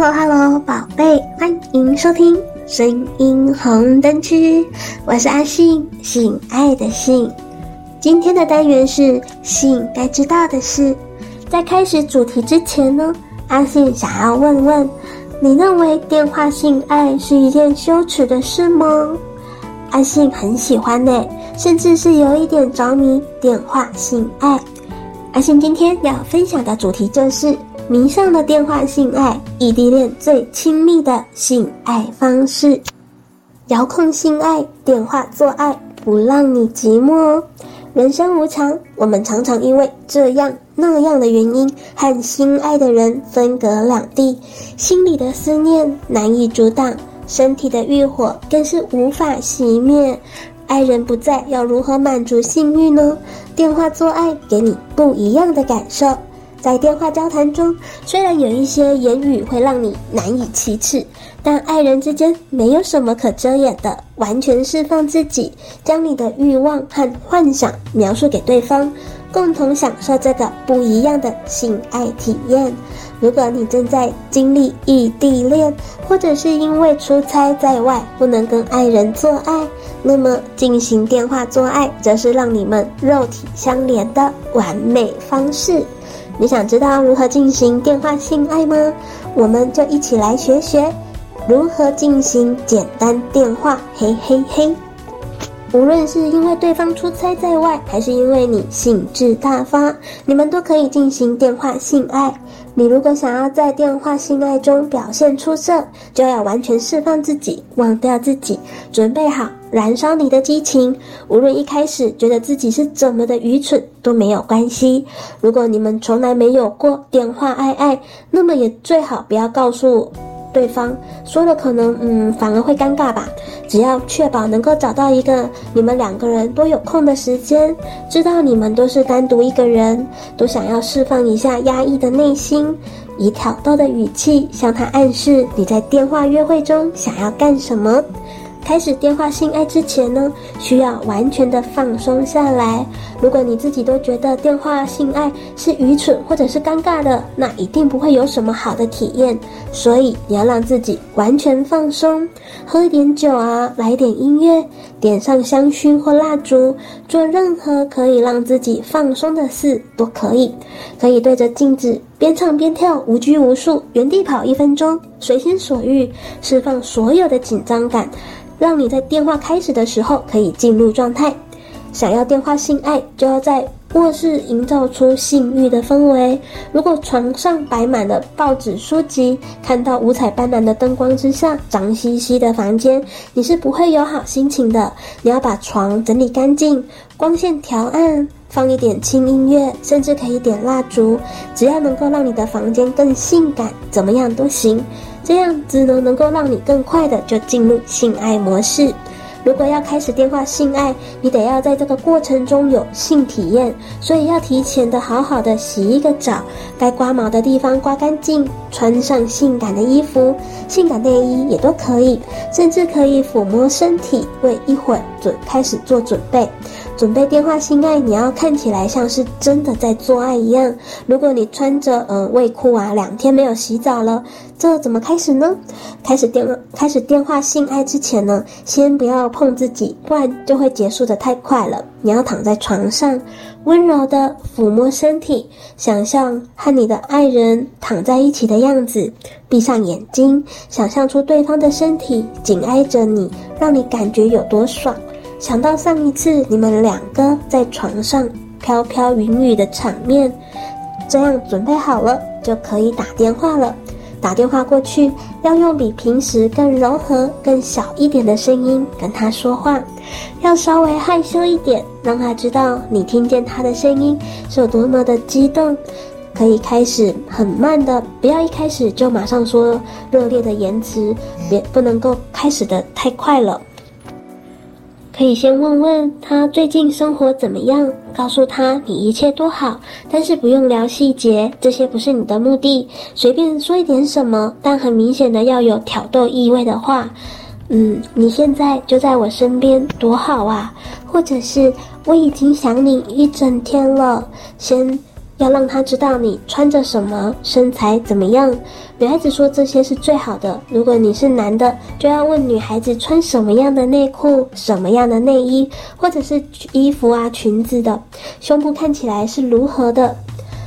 Hello Hello，宝贝，欢迎收听声音红灯区，我是阿信，性爱的性。今天的单元是性该知道的事。在开始主题之前呢，阿信想要问问，你认为电话性爱是一件羞耻的事吗？阿信很喜欢呢，甚至是有一点着迷电话性爱。阿信今天要分享的主题就是。迷上了电话性爱，异地恋最亲密的性爱方式，遥控性爱，电话做爱，不让你寂寞哦。人生无常，我们常常因为这样那样的原因，和心爱的人分隔两地，心里的思念难以阻挡，身体的欲火更是无法熄灭。爱人不在，要如何满足性欲呢？电话做爱给你不一样的感受。在电话交谈中，虽然有一些言语会让你难以启齿，但爱人之间没有什么可遮掩的，完全释放自己，将你的欲望和幻想描述给对方，共同享受这个不一样的性爱体验。如果你正在经历异地恋，或者是因为出差在外不能跟爱人做爱，那么进行电话做爱，则是让你们肉体相连的完美方式。你想知道如何进行电话性爱吗？我们就一起来学学如何进行简单电话，嘿嘿嘿。无论是因为对方出差在外，还是因为你兴致大发，你们都可以进行电话性爱。你如果想要在电话性爱中表现出色，就要完全释放自己，忘掉自己，准备好燃烧你的激情。无论一开始觉得自己是怎么的愚蠢都没有关系。如果你们从来没有过电话爱爱，那么也最好不要告诉对方说了，可能嗯反而会尴尬吧。只要确保能够找到一个你们两个人都有空的时间，知道你们都是单独一个人，都想要释放一下压抑的内心，以挑逗的语气向他暗示你在电话约会中想要干什么。开始电话性爱之前呢，需要完全的放松下来。如果你自己都觉得电话性爱是愚蠢或者是尴尬的，那一定不会有什么好的体验。所以你要让自己完全放松，喝一点酒啊，来点音乐，点上香薰或蜡烛，做任何可以让自己放松的事都可以。可以对着镜子边唱边跳，无拘无束，原地跑一分钟，随心所欲，释放所有的紧张感。让你在电话开始的时候可以进入状态。想要电话性爱，就要在卧室营造出性欲的氛围。如果床上摆满了报纸书籍，看到五彩斑斓的灯光之下，脏兮兮的房间，你是不会有好心情的。你要把床整理干净，光线调暗，放一点轻音乐，甚至可以点蜡烛，只要能够让你的房间更性感，怎么样都行。这样子呢，能够让你更快的就进入性爱模式。如果要开始电话性爱，你得要在这个过程中有性体验，所以要提前的好好的洗一个澡，该刮毛的地方刮干净，穿上性感的衣服，性感内衣也都可以，甚至可以抚摸身体，为一会儿准开始做准备。准备电话性爱，你要看起来像是真的在做爱一样。如果你穿着呃卫裤啊，两天没有洗澡了，这怎么开始呢？开始电开始电话性爱之前呢，先不要碰自己，不然就会结束得太快了。你要躺在床上，温柔地抚摸身体，想象和你的爱人躺在一起的样子，闭上眼睛，想象出对方的身体紧挨着你，让你感觉有多爽。想到上一次你们两个在床上飘飘云雨的场面，这样准备好了就可以打电话了。打电话过去要用比平时更柔和、更小一点的声音跟他说话，要稍微害羞一点，让他知道你听见他的声音是有多么的激动。可以开始很慢的，不要一开始就马上说热烈的言辞，也不能够开始的太快了。可以先问问他最近生活怎么样，告诉他你一切都好，但是不用聊细节，这些不是你的目的，随便说一点什么，但很明显的要有挑逗意味的话，嗯，你现在就在我身边，多好啊，或者是我已经想你一整天了，先要让他知道你穿着什么，身材怎么样。女孩子说这些是最好的。如果你是男的，就要问女孩子穿什么样的内裤、什么样的内衣，或者是衣服啊、裙子的，胸部看起来是如何的。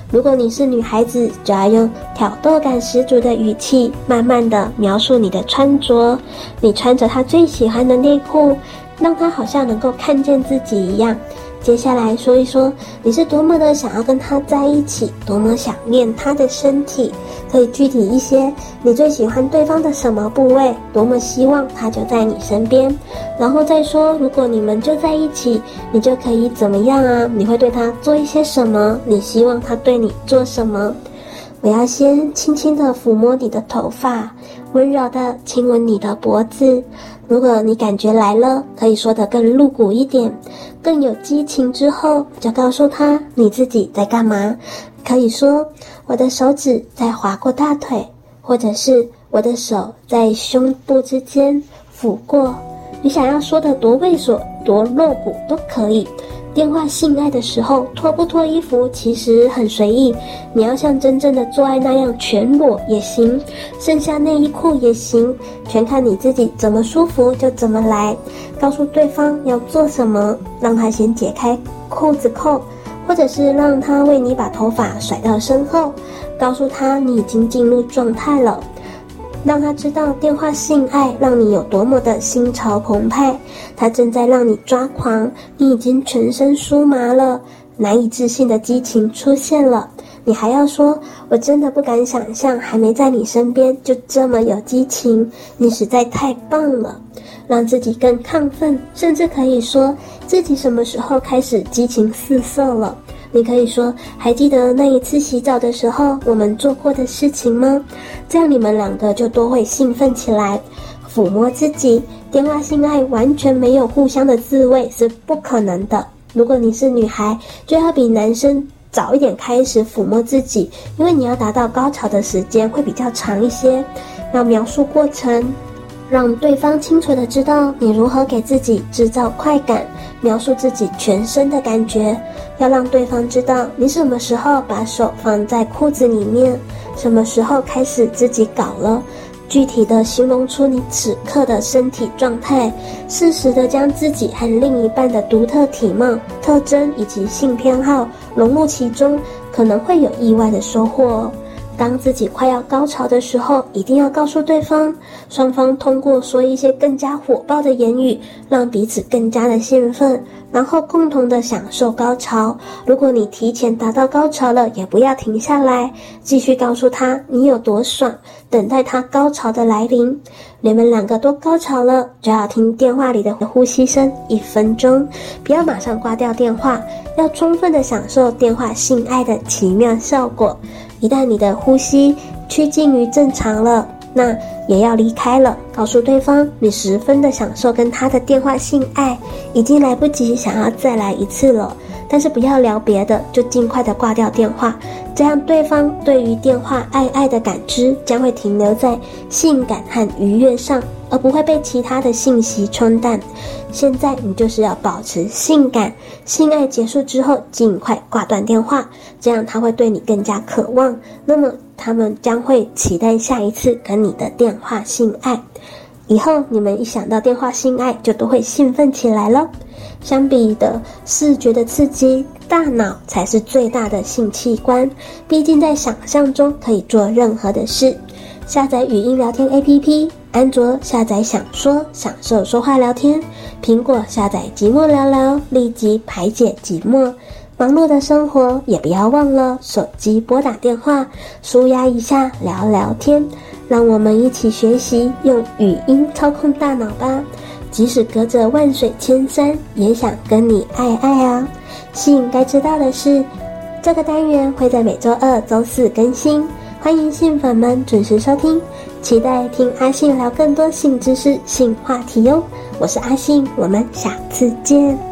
如果你是女孩子，就要用挑逗感十足的语气，慢慢的描述你的穿着。你穿着她最喜欢的内裤，让她好像能够看见自己一样。接下来说一说，你是多么的想要跟他在一起，多么想念他的身体，可以具体一些。你最喜欢对方的什么部位？多么希望他就在你身边。然后再说，如果你们就在一起，你就可以怎么样啊？你会对他做一些什么？你希望他对你做什么？我要先轻轻的抚摸你的头发，温柔的亲吻你的脖子。如果你感觉来了，可以说得更露骨一点，更有激情之后，就告诉他你自己在干嘛。可以说我的手指在划过大腿，或者是我的手在胸部之间抚过。你想要说的多猥琐、多露骨都可以。电话性爱的时候，脱不脱衣服其实很随意。你要像真正的做爱那样全裸也行，剩下内衣裤也行，全看你自己怎么舒服就怎么来。告诉对方要做什么，让他先解开裤子扣，或者是让他为你把头发甩到身后，告诉他你已经进入状态了。让他知道电话性爱让你有多么的心潮澎湃，他正在让你抓狂，你已经全身酥麻了，难以置信的激情出现了。你还要说，我真的不敢想象，还没在你身边就这么有激情，你实在太棒了，让自己更亢奋，甚至可以说自己什么时候开始激情四射了。你可以说，还记得那一次洗澡的时候我们做过的事情吗？这样你们两个就都会兴奋起来，抚摸自己。电话性爱完全没有互相的自慰是不可能的。如果你是女孩，就要比男生早一点开始抚摸自己，因为你要达到高潮的时间会比较长一些。要描述过程。让对方清楚地知道你如何给自己制造快感，描述自己全身的感觉，要让对方知道你什么时候把手放在裤子里面，什么时候开始自己搞了，具体的形容出你此刻的身体状态，适时的将自己和另一半的独特体貌、特征以及性偏好融入其中，可能会有意外的收获哦。当自己快要高潮的时候，一定要告诉对方。双方通过说一些更加火爆的言语，让彼此更加的兴奋，然后共同的享受高潮。如果你提前达到高潮了，也不要停下来，继续告诉他你有多爽，等待他高潮的来临。你们两个都高潮了，就要听电话里的呼吸声一分钟，不要马上挂掉电话，要充分的享受电话性爱的奇妙效果。一旦你的呼吸趋近于正常了，那也要离开了，告诉对方你十分的享受跟他的电话性爱，已经来不及想要再来一次了。但是不要聊别的，就尽快的挂掉电话，这样对方对于电话爱爱的感知将会停留在性感和愉悦上，而不会被其他的信息冲淡。现在你就是要保持性感，性爱结束之后尽快挂断电话，这样他会对你更加渴望，那么他们将会期待下一次跟你的电话性爱。以后你们一想到电话性爱，就都会兴奋起来了。相比的视觉的刺激，大脑才是最大的性器官。毕竟在想象中可以做任何的事。下载语音聊天 APP，安卓下载想说，享受说话聊天；苹果下载寂寞聊聊，立即排解寂寞。忙碌的生活也不要忘了手机拨打电话，舒压一下，聊聊天。让我们一起学习用语音操控大脑吧。即使隔着万水千山，也想跟你爱爱啊！吸引该知道的事，这个单元会在每周二、周四更新，欢迎性粉们准时收听，期待听阿信聊更多性知识、性话题哟！我是阿信，我们下次见。